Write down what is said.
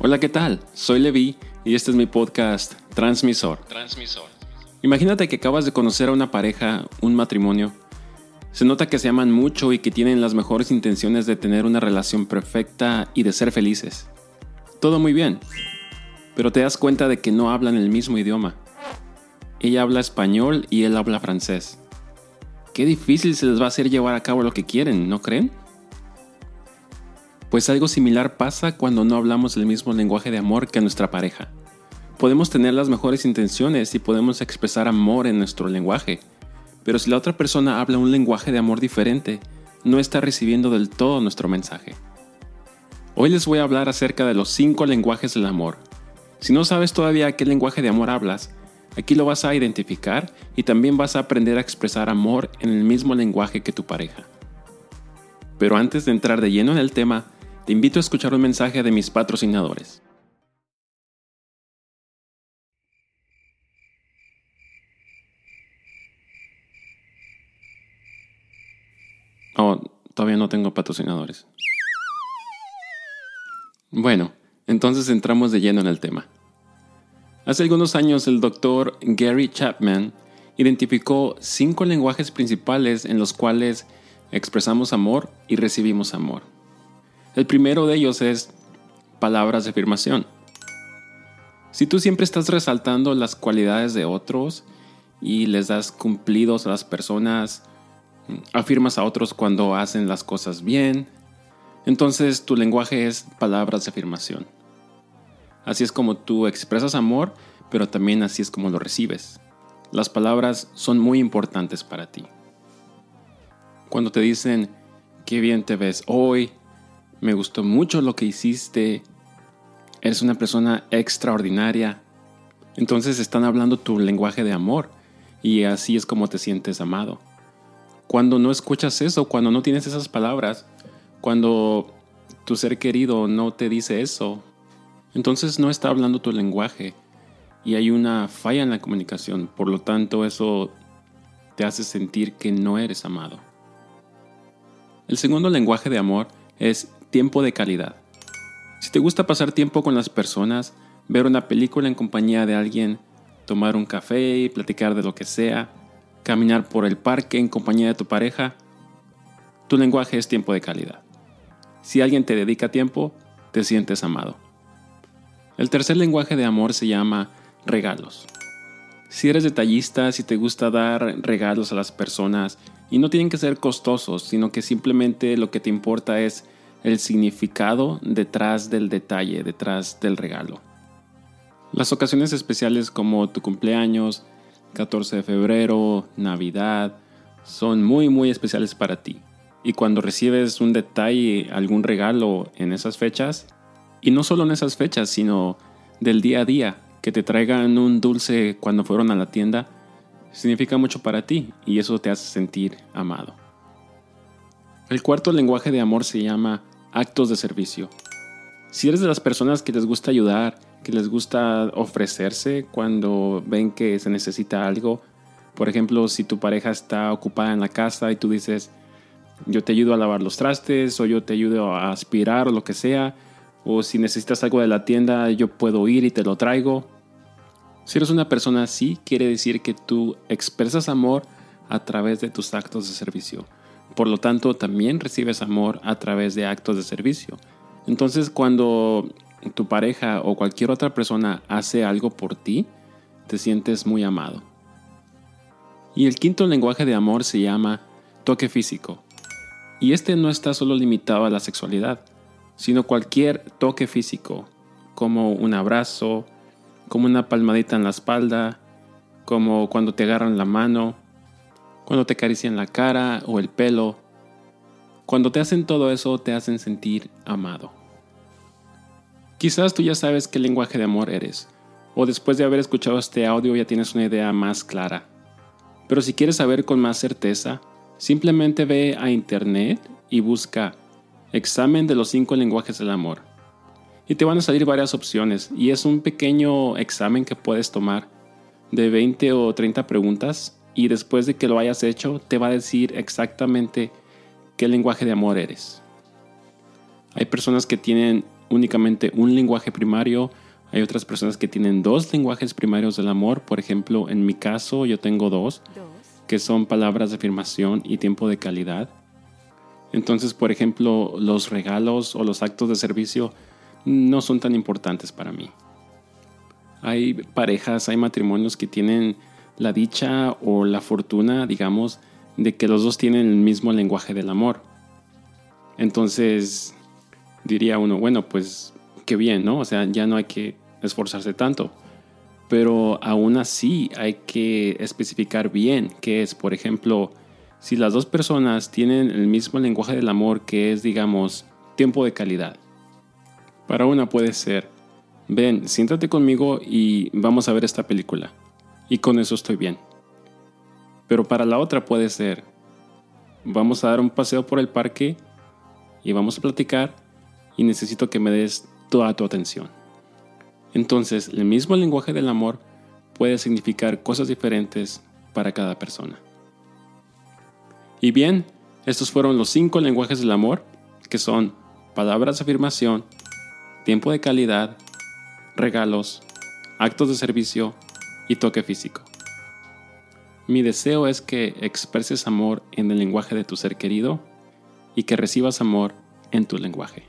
Hola, ¿qué tal? Soy Levi y este es mi podcast Transmisor. Transmisor. Imagínate que acabas de conocer a una pareja, un matrimonio. Se nota que se aman mucho y que tienen las mejores intenciones de tener una relación perfecta y de ser felices. Todo muy bien, pero te das cuenta de que no hablan el mismo idioma. Ella habla español y él habla francés. Qué difícil se les va a hacer llevar a cabo lo que quieren, ¿no creen? Pues algo similar pasa cuando no hablamos el mismo lenguaje de amor que nuestra pareja. Podemos tener las mejores intenciones y podemos expresar amor en nuestro lenguaje, pero si la otra persona habla un lenguaje de amor diferente, no está recibiendo del todo nuestro mensaje. Hoy les voy a hablar acerca de los cinco lenguajes del amor. Si no sabes todavía qué lenguaje de amor hablas, aquí lo vas a identificar y también vas a aprender a expresar amor en el mismo lenguaje que tu pareja. Pero antes de entrar de lleno en el tema, te invito a escuchar un mensaje de mis patrocinadores. Oh, todavía no tengo patrocinadores. Bueno, entonces entramos de lleno en el tema. Hace algunos años el doctor Gary Chapman identificó cinco lenguajes principales en los cuales expresamos amor y recibimos amor. El primero de ellos es palabras de afirmación. Si tú siempre estás resaltando las cualidades de otros y les das cumplidos a las personas, afirmas a otros cuando hacen las cosas bien, entonces tu lenguaje es palabras de afirmación. Así es como tú expresas amor, pero también así es como lo recibes. Las palabras son muy importantes para ti. Cuando te dicen, qué bien te ves hoy, me gustó mucho lo que hiciste, eres una persona extraordinaria. Entonces están hablando tu lenguaje de amor y así es como te sientes amado. Cuando no escuchas eso, cuando no tienes esas palabras, cuando tu ser querido no te dice eso, entonces no está hablando tu lenguaje y hay una falla en la comunicación. Por lo tanto, eso te hace sentir que no eres amado. El segundo lenguaje de amor es tiempo de calidad. Si te gusta pasar tiempo con las personas, ver una película en compañía de alguien, tomar un café y platicar de lo que sea, caminar por el parque en compañía de tu pareja, tu lenguaje es tiempo de calidad. Si alguien te dedica tiempo, te sientes amado. El tercer lenguaje de amor se llama regalos. Si eres detallista, si te gusta dar regalos a las personas, y no tienen que ser costosos, sino que simplemente lo que te importa es el significado detrás del detalle, detrás del regalo. Las ocasiones especiales como tu cumpleaños, 14 de febrero, Navidad, son muy muy especiales para ti. Y cuando recibes un detalle, algún regalo en esas fechas, y no solo en esas fechas, sino del día a día, que te traigan un dulce cuando fueron a la tienda, significa mucho para ti y eso te hace sentir amado. El cuarto lenguaje de amor se llama actos de servicio. Si eres de las personas que les gusta ayudar, que les gusta ofrecerse cuando ven que se necesita algo, por ejemplo, si tu pareja está ocupada en la casa y tú dices, yo te ayudo a lavar los trastes o yo te ayudo a aspirar o lo que sea, o si necesitas algo de la tienda, yo puedo ir y te lo traigo. Si eres una persona así, quiere decir que tú expresas amor a través de tus actos de servicio. Por lo tanto, también recibes amor a través de actos de servicio. Entonces, cuando tu pareja o cualquier otra persona hace algo por ti, te sientes muy amado. Y el quinto lenguaje de amor se llama toque físico. Y este no está solo limitado a la sexualidad, sino cualquier toque físico, como un abrazo, como una palmadita en la espalda, como cuando te agarran la mano, cuando te acarician la cara o el pelo. Cuando te hacen todo eso te hacen sentir amado. Quizás tú ya sabes qué lenguaje de amor eres, o después de haber escuchado este audio ya tienes una idea más clara. Pero si quieres saber con más certeza, simplemente ve a internet y busca examen de los cinco lenguajes del amor. Y te van a salir varias opciones y es un pequeño examen que puedes tomar de 20 o 30 preguntas y después de que lo hayas hecho te va a decir exactamente qué lenguaje de amor eres. Hay personas que tienen únicamente un lenguaje primario. Hay otras personas que tienen dos lenguajes primarios del amor. Por ejemplo, en mi caso yo tengo dos, que son palabras de afirmación y tiempo de calidad. Entonces, por ejemplo, los regalos o los actos de servicio no son tan importantes para mí. Hay parejas, hay matrimonios que tienen la dicha o la fortuna, digamos, de que los dos tienen el mismo lenguaje del amor. Entonces, diría uno, bueno, pues qué bien, ¿no? O sea, ya no hay que esforzarse tanto. Pero aún así hay que especificar bien qué es, por ejemplo, si las dos personas tienen el mismo lenguaje del amor que es, digamos, tiempo de calidad. Para una puede ser, ven, siéntate conmigo y vamos a ver esta película. Y con eso estoy bien. Pero para la otra puede ser, vamos a dar un paseo por el parque y vamos a platicar y necesito que me des toda tu atención. Entonces, el mismo lenguaje del amor puede significar cosas diferentes para cada persona. Y bien, estos fueron los cinco lenguajes del amor, que son palabras de afirmación, tiempo de calidad, regalos, actos de servicio y toque físico. Mi deseo es que expreses amor en el lenguaje de tu ser querido y que recibas amor en tu lenguaje.